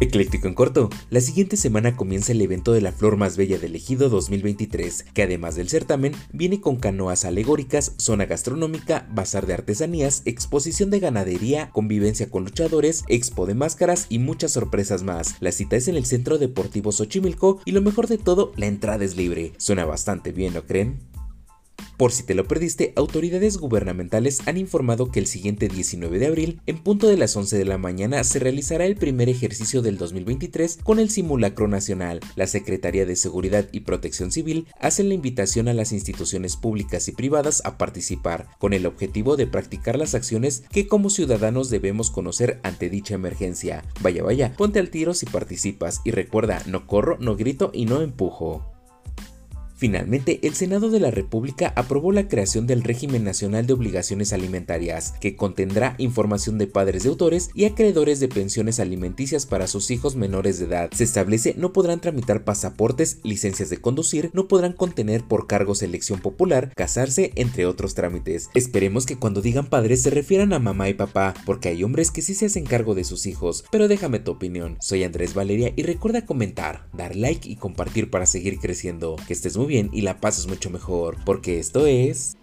Ecléctico en corto, la siguiente semana comienza el evento de la Flor Más Bella del Ejido 2023, que además del certamen, viene con canoas alegóricas, zona gastronómica, bazar de artesanías, exposición de ganadería, convivencia con luchadores, expo de máscaras y muchas sorpresas más. La cita es en el Centro Deportivo Xochimilco y lo mejor de todo, la entrada es libre. Suena bastante bien, ¿no creen? Por si te lo perdiste, autoridades gubernamentales han informado que el siguiente 19 de abril, en punto de las 11 de la mañana, se realizará el primer ejercicio del 2023 con el simulacro nacional. La Secretaría de Seguridad y Protección Civil hace la invitación a las instituciones públicas y privadas a participar, con el objetivo de practicar las acciones que como ciudadanos debemos conocer ante dicha emergencia. Vaya, vaya, ponte al tiro si participas y recuerda, no corro, no grito y no empujo. Finalmente, el Senado de la República aprobó la creación del Régimen Nacional de Obligaciones Alimentarias, que contendrá información de padres de autores y acreedores de pensiones alimenticias para sus hijos menores de edad. Se establece no podrán tramitar pasaportes, licencias de conducir, no podrán contener por cargos elección popular, casarse, entre otros trámites. Esperemos que cuando digan padres se refieran a mamá y papá, porque hay hombres que sí se hacen cargo de sus hijos, pero déjame tu opinión. Soy Andrés Valeria y recuerda comentar, dar like y compartir para seguir creciendo. Que estés muy bien y la pases mucho mejor, porque esto es...